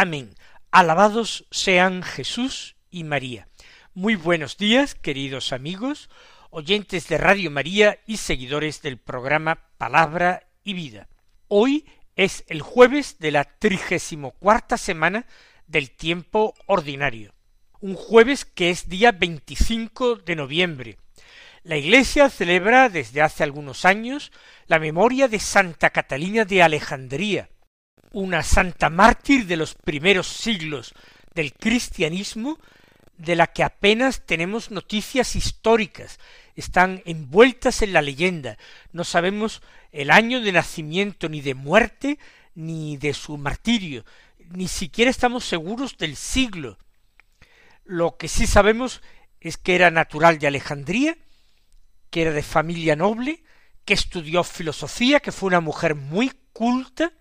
Amén. Alabados sean Jesús y María. Muy buenos días, queridos amigos, oyentes de Radio María y seguidores del programa Palabra y Vida. Hoy es el jueves de la trigésimo cuarta semana del tiempo ordinario. Un jueves que es día 25 de noviembre, la Iglesia celebra desde hace algunos años la memoria de Santa Catalina de Alejandría, una santa mártir de los primeros siglos del cristianismo, de la que apenas tenemos noticias históricas, están envueltas en la leyenda, no sabemos el año de nacimiento ni de muerte, ni de su martirio, ni siquiera estamos seguros del siglo. Lo que sí sabemos es que era natural de Alejandría, que era de familia noble, que estudió filosofía, que fue una mujer muy culta,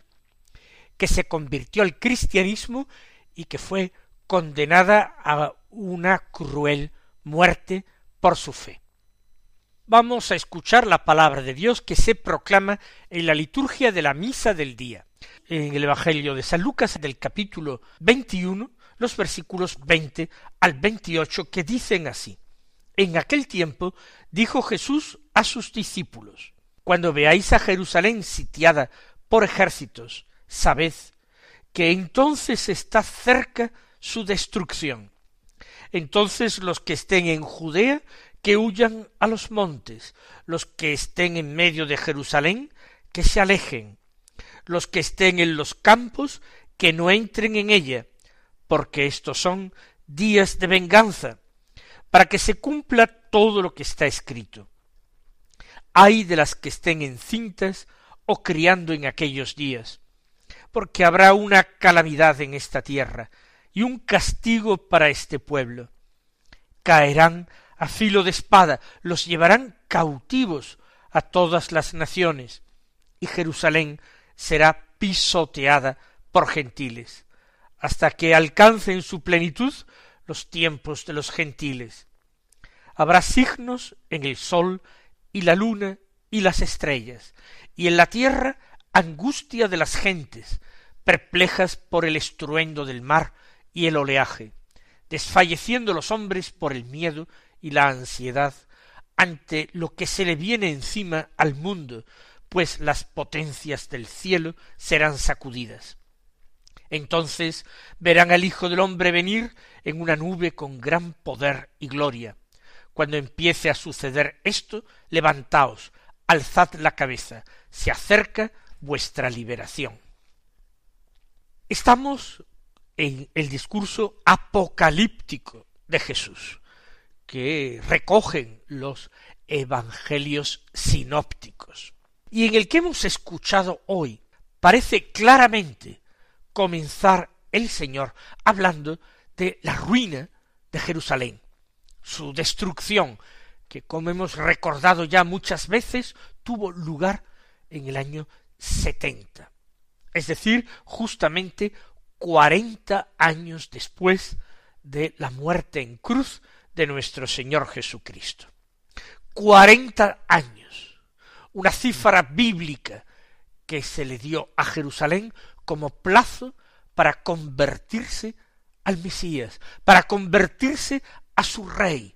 que se convirtió al cristianismo y que fue condenada a una cruel muerte por su fe. Vamos a escuchar la palabra de Dios que se proclama en la liturgia de la misa del día. En el Evangelio de San Lucas del capítulo 21, los versículos 20 al 28 que dicen así. En aquel tiempo dijo Jesús a sus discípulos, Cuando veáis a Jerusalén sitiada por ejércitos, sabed que entonces está cerca su destrucción. Entonces los que estén en Judea, que huyan a los montes, los que estén en medio de Jerusalén, que se alejen, los que estén en los campos, que no entren en ella, porque estos son días de venganza, para que se cumpla todo lo que está escrito. Hay de las que estén encintas o criando en aquellos días, porque habrá una calamidad en esta tierra y un castigo para este pueblo. Caerán a filo de espada, los llevarán cautivos a todas las naciones, y Jerusalén será pisoteada por gentiles, hasta que alcancen su plenitud los tiempos de los gentiles. Habrá signos en el sol y la luna y las estrellas, y en la tierra angustia de las gentes, perplejas por el estruendo del mar y el oleaje, desfalleciendo los hombres por el miedo y la ansiedad ante lo que se le viene encima al mundo, pues las potencias del cielo serán sacudidas. Entonces verán al Hijo del hombre venir en una nube con gran poder y gloria. Cuando empiece a suceder esto, levantaos, alzad la cabeza, se acerca vuestra liberación. Estamos en el discurso apocalíptico de Jesús, que recogen los evangelios sinópticos, y en el que hemos escuchado hoy, parece claramente comenzar el Señor hablando de la ruina de Jerusalén, su destrucción, que como hemos recordado ya muchas veces, tuvo lugar en el año setenta, es decir, justamente cuarenta años después de la muerte en cruz de nuestro Señor Jesucristo. Cuarenta años, una cifra bíblica que se le dio a Jerusalén como plazo para convertirse al Mesías, para convertirse a su rey,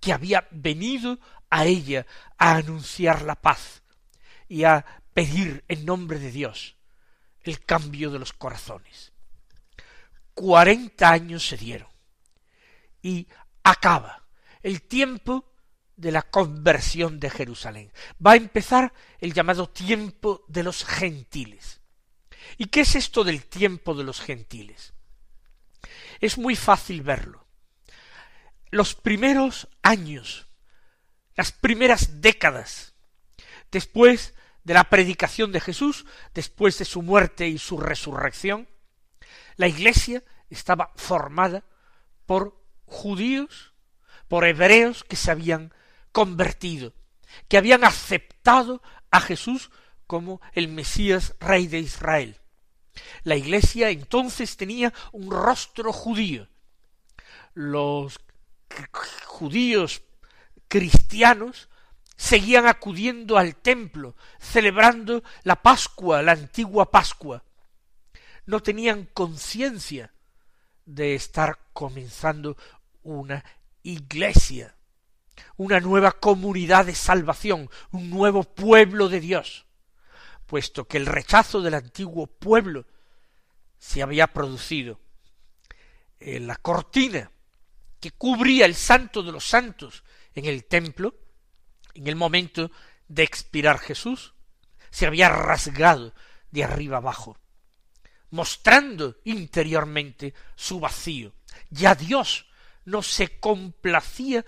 que había venido a ella a anunciar la paz y a pedir en nombre de Dios el cambio de los corazones. Cuarenta años se dieron y acaba el tiempo de la conversión de Jerusalén. Va a empezar el llamado tiempo de los gentiles. ¿Y qué es esto del tiempo de los gentiles? Es muy fácil verlo. Los primeros años, las primeras décadas, después de la predicación de Jesús, después de su muerte y su resurrección, La iglesia estaba formada por judíos, por hebreos que se habían convertido, que habían aceptado a Jesús como el Mesías Rey de Israel. La iglesia entonces tenía un rostro judío. Los judíos cristianos seguían acudiendo al templo, celebrando la Pascua, la antigua Pascua. No tenían conciencia de estar comenzando una iglesia, una nueva comunidad de salvación, un nuevo pueblo de Dios, puesto que el rechazo del antiguo pueblo se había producido en la cortina que cubría el santo de los santos en el templo, en el momento de expirar Jesús, se había rasgado de arriba abajo, mostrando interiormente su vacío. Ya Dios no se complacía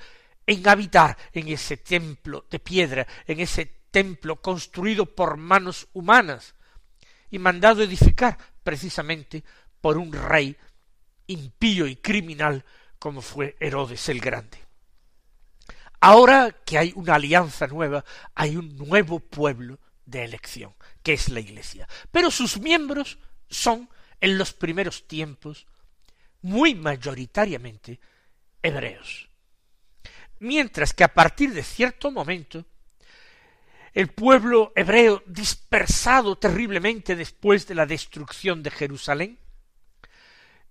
en habitar en ese templo de piedra, en ese templo construido por manos humanas y mandado edificar precisamente por un rey impío y criminal como fue Herodes el Grande. Ahora que hay una alianza nueva, hay un nuevo pueblo de elección, que es la Iglesia. Pero sus miembros son, en los primeros tiempos, muy mayoritariamente hebreos. Mientras que a partir de cierto momento, el pueblo hebreo dispersado terriblemente después de la destrucción de Jerusalén,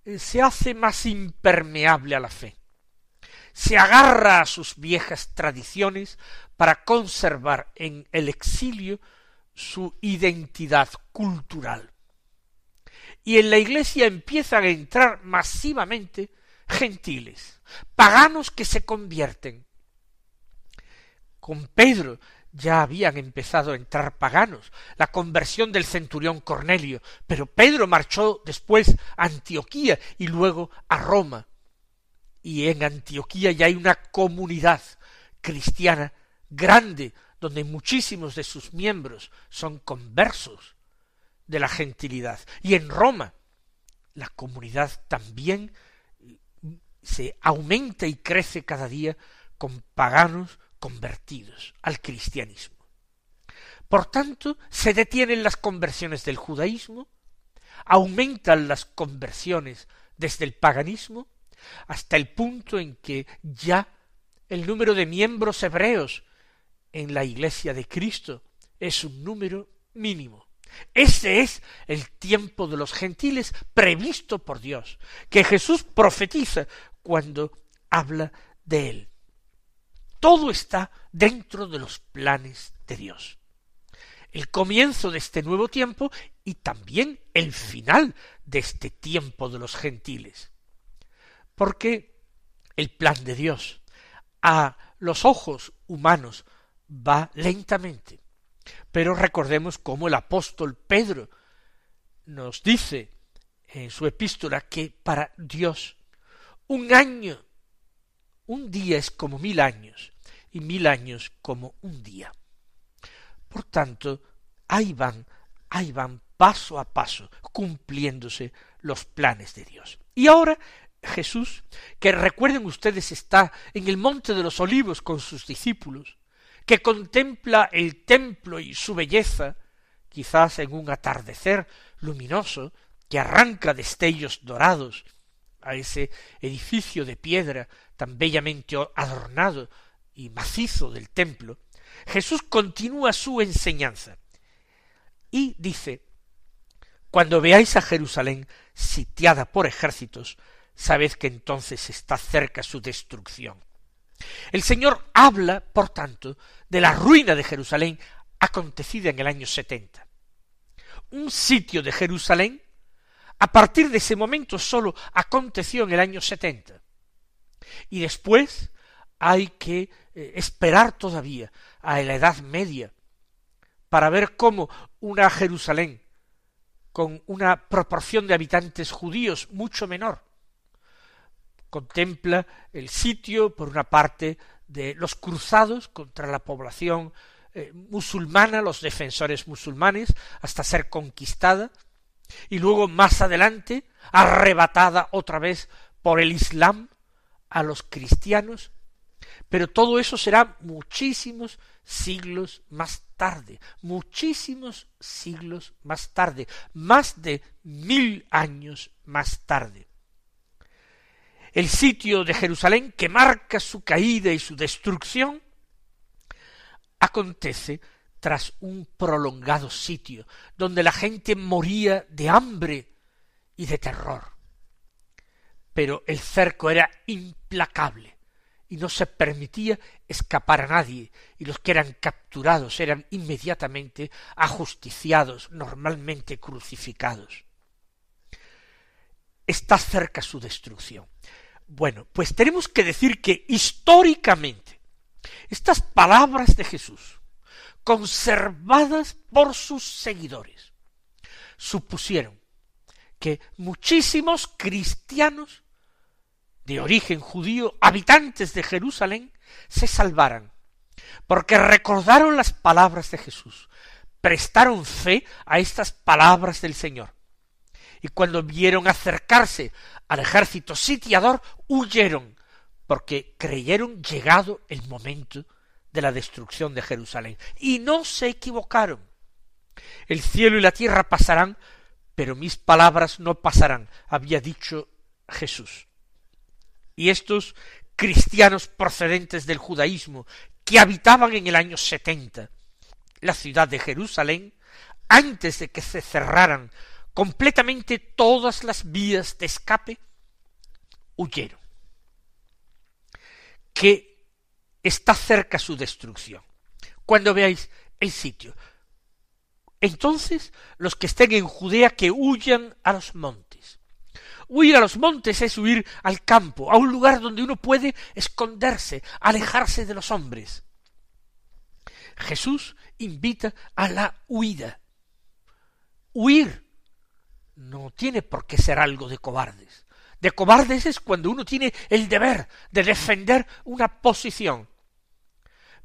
eh, se hace más impermeable a la fe se agarra a sus viejas tradiciones para conservar en el exilio su identidad cultural. Y en la iglesia empiezan a entrar masivamente gentiles, paganos que se convierten. Con Pedro ya habían empezado a entrar paganos, la conversión del centurión Cornelio, pero Pedro marchó después a Antioquía y luego a Roma y en Antioquía ya hay una comunidad cristiana grande donde muchísimos de sus miembros son conversos de la gentilidad. Y en Roma la comunidad también se aumenta y crece cada día con paganos convertidos al cristianismo. Por tanto, se detienen las conversiones del judaísmo, aumentan las conversiones desde el paganismo, hasta el punto en que ya el número de miembros hebreos en la iglesia de Cristo es un número mínimo. Ese es el tiempo de los gentiles previsto por Dios, que Jesús profetiza cuando habla de él. Todo está dentro de los planes de Dios. El comienzo de este nuevo tiempo y también el final de este tiempo de los gentiles porque el plan de Dios a los ojos humanos va lentamente. Pero recordemos cómo el apóstol Pedro nos dice en su epístola que para Dios un año, un día es como mil años y mil años como un día. Por tanto, ahí van, ahí van paso a paso cumpliéndose los planes de Dios. Y ahora Jesús, que recuerden ustedes está en el monte de los olivos con sus discípulos, que contempla el templo y su belleza, quizás en un atardecer luminoso, que arranca destellos dorados a ese edificio de piedra tan bellamente adornado y macizo del templo, Jesús continúa su enseñanza y dice, Cuando veáis a Jerusalén sitiada por ejércitos, sabed que entonces está cerca su destrucción. El Señor habla, por tanto, de la ruina de Jerusalén acontecida en el año setenta. Un sitio de Jerusalén, a partir de ese momento sólo aconteció en el año setenta. Y después hay que eh, esperar todavía a la Edad Media para ver cómo una Jerusalén con una proporción de habitantes judíos mucho menor contempla el sitio, por una parte, de los cruzados contra la población eh, musulmana, los defensores musulmanes, hasta ser conquistada, y luego más adelante arrebatada otra vez por el Islam a los cristianos, pero todo eso será muchísimos siglos más tarde, muchísimos siglos más tarde, más de mil años más tarde. El sitio de Jerusalén que marca su caída y su destrucción acontece tras un prolongado sitio, donde la gente moría de hambre y de terror. Pero el cerco era implacable y no se permitía escapar a nadie, y los que eran capturados eran inmediatamente ajusticiados, normalmente crucificados. Está cerca su destrucción. Bueno, pues tenemos que decir que históricamente estas palabras de Jesús, conservadas por sus seguidores, supusieron que muchísimos cristianos de origen judío, habitantes de Jerusalén, se salvaran, porque recordaron las palabras de Jesús, prestaron fe a estas palabras del Señor, y cuando vieron acercarse al ejército sitiador, huyeron, porque creyeron llegado el momento de la destrucción de Jerusalén. Y no se equivocaron. El cielo y la tierra pasarán, pero mis palabras no pasarán, había dicho Jesús. Y estos cristianos procedentes del judaísmo, que habitaban en el año setenta la ciudad de Jerusalén, antes de que se cerraran completamente todas las vías de escape, huyeron. Que está cerca su destrucción. Cuando veáis el sitio. Entonces, los que estén en Judea que huyan a los montes. Huir a los montes es huir al campo, a un lugar donde uno puede esconderse, alejarse de los hombres. Jesús invita a la huida. Huir no tiene por qué ser algo de cobardes. De cobardes es cuando uno tiene el deber de defender una posición,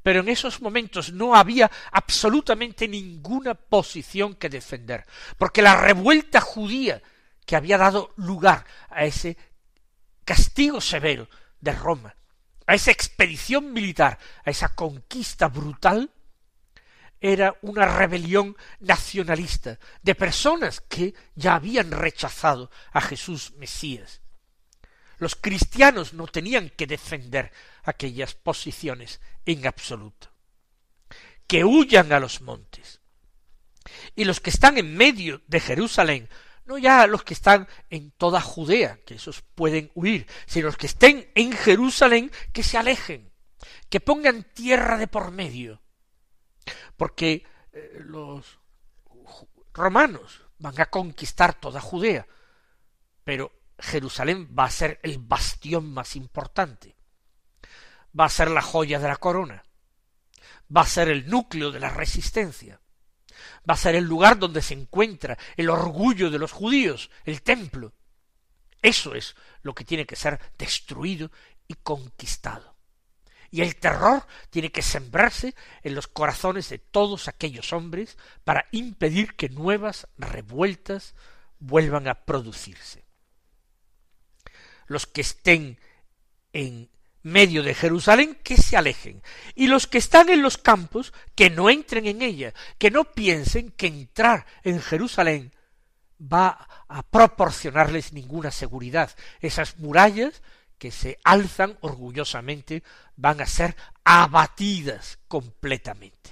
pero en esos momentos no había absolutamente ninguna posición que defender, porque la revuelta judía que había dado lugar a ese castigo severo de Roma, a esa expedición militar, a esa conquista brutal, era una rebelión nacionalista de personas que ya habían rechazado a Jesús Mesías. Los cristianos no tenían que defender aquellas posiciones en absoluto. Que huyan a los montes. Y los que están en medio de Jerusalén, no ya los que están en toda Judea, que esos pueden huir, sino los que estén en Jerusalén, que se alejen, que pongan tierra de por medio, porque eh, los romanos van a conquistar toda Judea, pero Jerusalén va a ser el bastión más importante, va a ser la joya de la corona, va a ser el núcleo de la resistencia, va a ser el lugar donde se encuentra el orgullo de los judíos, el templo. Eso es lo que tiene que ser destruido y conquistado. Y el terror tiene que sembrarse en los corazones de todos aquellos hombres para impedir que nuevas revueltas vuelvan a producirse los que estén en medio de Jerusalén, que se alejen, y los que están en los campos, que no entren en ella, que no piensen que entrar en Jerusalén va a proporcionarles ninguna seguridad. Esas murallas que se alzan orgullosamente van a ser abatidas completamente.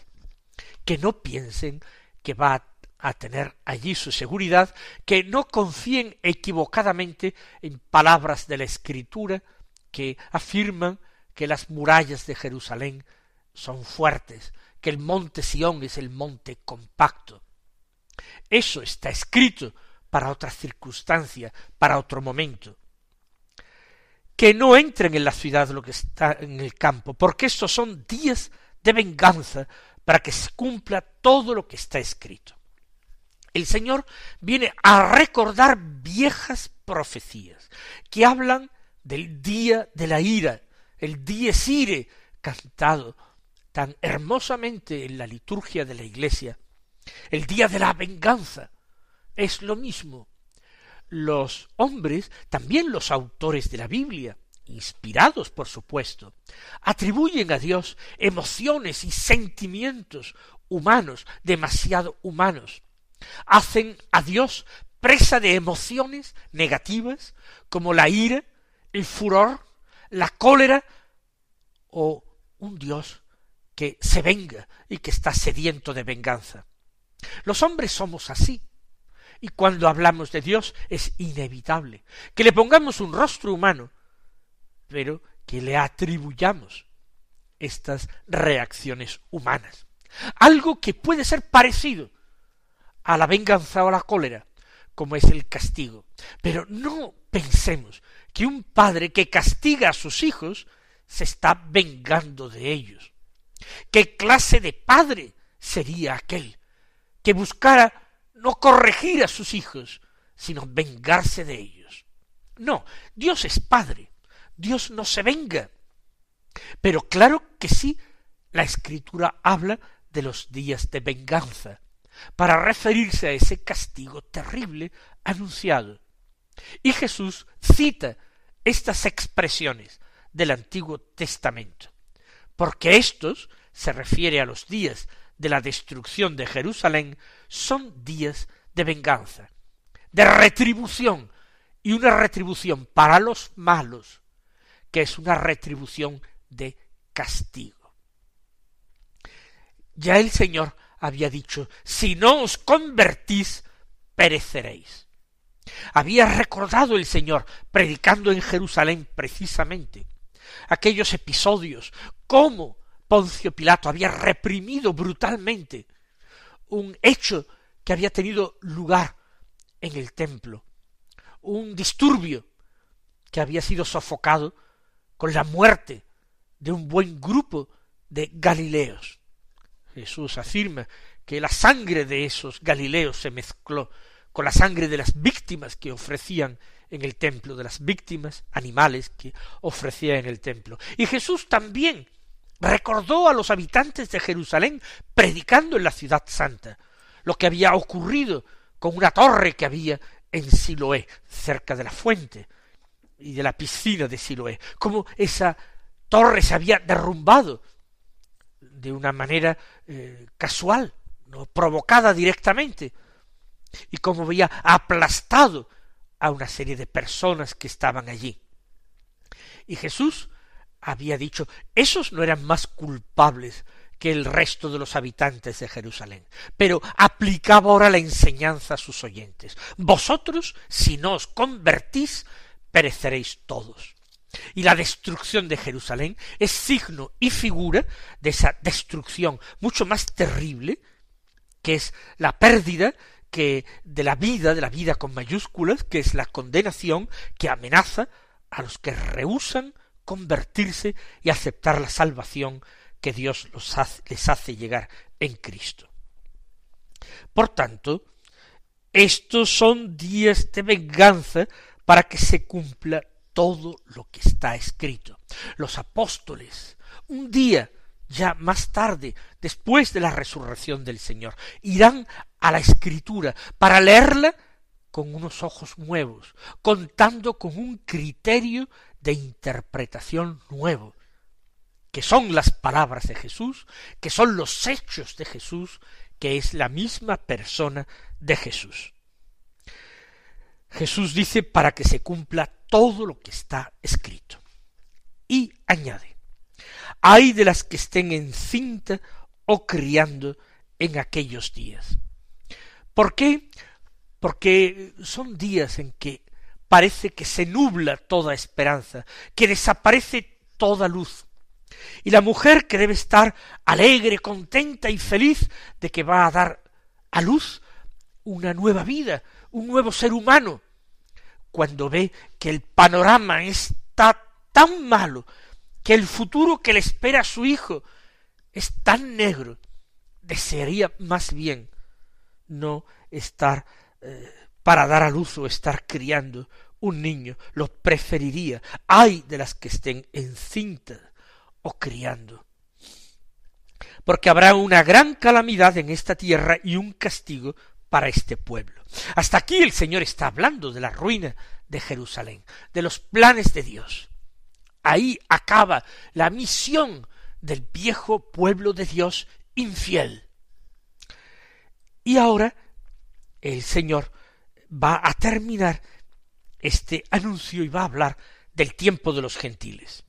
Que no piensen que va a tener allí su seguridad, que no confíen equivocadamente en palabras de la Escritura que afirman que las murallas de Jerusalén son fuertes, que el monte Sión es el monte compacto. Eso está escrito para otra circunstancia, para otro momento. Que no entren en la ciudad lo que está en el campo, porque estos son días de venganza para que se cumpla todo lo que está escrito el Señor viene a recordar viejas profecías que hablan del día de la ira, el dies ire cantado tan hermosamente en la liturgia de la iglesia, el día de la venganza, es lo mismo. Los hombres, también los autores de la Biblia, inspirados por supuesto, atribuyen a Dios emociones y sentimientos humanos, demasiado humanos. Hacen a Dios presa de emociones negativas como la ira, el furor, la cólera o un Dios que se venga y que está sediento de venganza. Los hombres somos así. Y cuando hablamos de Dios es inevitable que le pongamos un rostro humano, pero que le atribuyamos estas reacciones humanas. Algo que puede ser parecido a la venganza o a la cólera, como es el castigo. Pero no pensemos que un padre que castiga a sus hijos se está vengando de ellos. ¿Qué clase de padre sería aquel que buscara no corregir a sus hijos, sino vengarse de ellos? No, Dios es padre, Dios no se venga. Pero claro que sí, la escritura habla de los días de venganza, para referirse a ese castigo terrible anunciado. Y Jesús cita estas expresiones del Antiguo Testamento, porque estos se refiere a los días de la destrucción de Jerusalén, son días de venganza, de retribución, y una retribución para los malos, que es una retribución de castigo. Ya el Señor había dicho, si no os convertís, pereceréis. Había recordado el Señor, predicando en Jerusalén precisamente, aquellos episodios, cómo Poncio Pilato había reprimido brutalmente un hecho que había tenido lugar en el templo, un disturbio que había sido sofocado con la muerte de un buen grupo de Galileos. Jesús afirma que la sangre de esos Galileos se mezcló con la sangre de las víctimas que ofrecían en el templo, de las víctimas animales que ofrecía en el templo. Y Jesús también recordó a los habitantes de Jerusalén, predicando en la ciudad santa, lo que había ocurrido con una torre que había en Siloé, cerca de la fuente y de la piscina de Siloé, como esa torre se había derrumbado de una manera eh, casual, no provocada directamente, y como había aplastado a una serie de personas que estaban allí. Y Jesús había dicho, esos no eran más culpables que el resto de los habitantes de Jerusalén. Pero aplicaba ahora la enseñanza a sus oyentes. Vosotros, si no os convertís, pereceréis todos. Y la destrucción de Jerusalén es signo y figura de esa destrucción mucho más terrible, que es la pérdida que de la vida, de la vida con mayúsculas, que es la condenación que amenaza a los que rehusan convertirse y aceptar la salvación que Dios les hace llegar en Cristo. Por tanto, estos son días de venganza para que se cumpla todo lo que está escrito. Los apóstoles, un día ya más tarde, después de la resurrección del Señor, irán a la escritura para leerla con unos ojos nuevos, contando con un criterio de interpretación nuevo, que son las palabras de Jesús, que son los hechos de Jesús, que es la misma persona de Jesús. Jesús dice para que se cumpla todo lo que está escrito. Y añade, hay de las que estén encinta o criando en aquellos días. ¿Por qué? Porque son días en que parece que se nubla toda esperanza, que desaparece toda luz. Y la mujer que debe estar alegre, contenta y feliz de que va a dar a luz una nueva vida, un nuevo ser humano, cuando ve que el panorama está tan malo, que el futuro que le espera a su hijo es tan negro, desearía más bien no estar eh, para dar a luz o estar criando un niño, lo preferiría. Hay de las que estén encintas o criando. Porque habrá una gran calamidad en esta tierra y un castigo para este pueblo. Hasta aquí el Señor está hablando de la ruina de Jerusalén, de los planes de Dios. Ahí acaba la misión del viejo pueblo de Dios infiel. Y ahora el Señor va a terminar este anuncio y va a hablar del tiempo de los gentiles.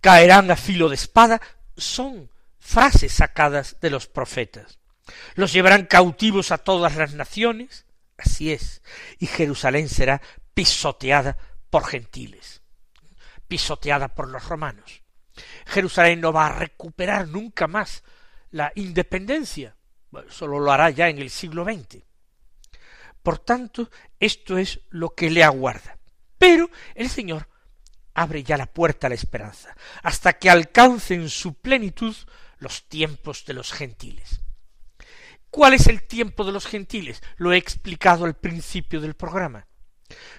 Caerán a filo de espada son frases sacadas de los profetas. Los llevarán cautivos a todas las naciones, así es, y Jerusalén será pisoteada por gentiles, pisoteada por los romanos. Jerusalén no va a recuperar nunca más la independencia, solo lo hará ya en el siglo XX. Por tanto, esto es lo que le aguarda. Pero el Señor abre ya la puerta a la esperanza, hasta que alcancen su plenitud los tiempos de los gentiles. ¿Cuál es el tiempo de los gentiles? Lo he explicado al principio del programa.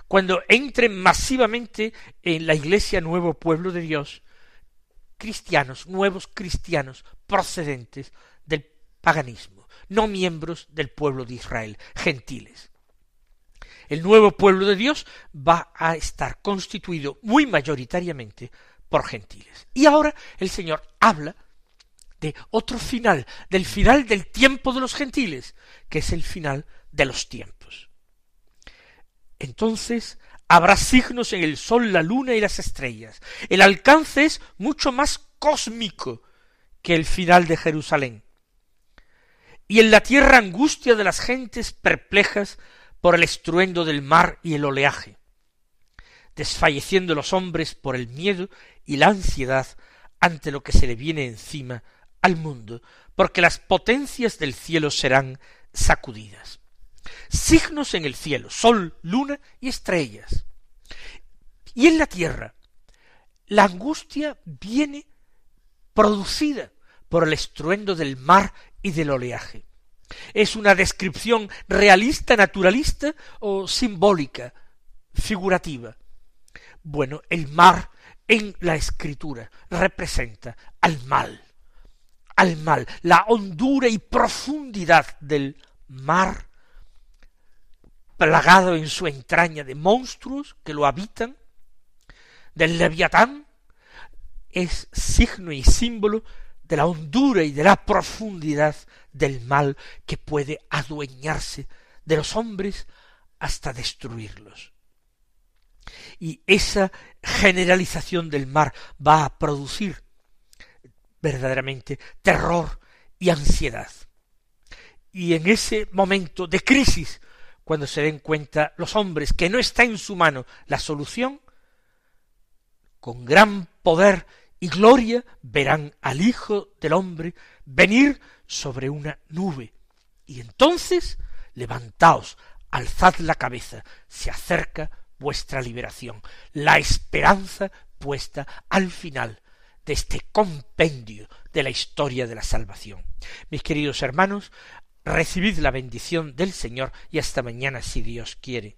Cuando entren masivamente en la iglesia nuevo pueblo de Dios, cristianos, nuevos cristianos procedentes del paganismo, no miembros del pueblo de Israel, gentiles. El nuevo pueblo de Dios va a estar constituido muy mayoritariamente por gentiles. Y ahora el Señor habla de otro final, del final del tiempo de los gentiles, que es el final de los tiempos. Entonces habrá signos en el sol, la luna y las estrellas. El alcance es mucho más cósmico que el final de Jerusalén. Y en la tierra angustia de las gentes perplejas por el estruendo del mar y el oleaje, desfalleciendo los hombres por el miedo y la ansiedad ante lo que se le viene encima al mundo, porque las potencias del cielo serán sacudidas. Signos en el cielo, sol, luna y estrellas. Y en la tierra, la angustia viene producida por el estruendo del mar y del oleaje. ¿Es una descripción realista, naturalista o simbólica, figurativa? Bueno, el mar en la escritura representa al mal, al mal, la hondura y profundidad del mar, plagado en su entraña de monstruos que lo habitan, del leviatán, es signo y símbolo de la hondura y de la profundidad del mal que puede adueñarse de los hombres hasta destruirlos. Y esa generalización del mar va a producir verdaderamente terror y ansiedad. Y en ese momento de crisis, cuando se den cuenta los hombres que no está en su mano la solución, con gran poder y gloria verán al Hijo del hombre venir sobre una nube. Y entonces levantaos, alzad la cabeza, se acerca vuestra liberación, la esperanza puesta al final de este compendio de la historia de la salvación. Mis queridos hermanos, recibid la bendición del Señor y hasta mañana si Dios quiere.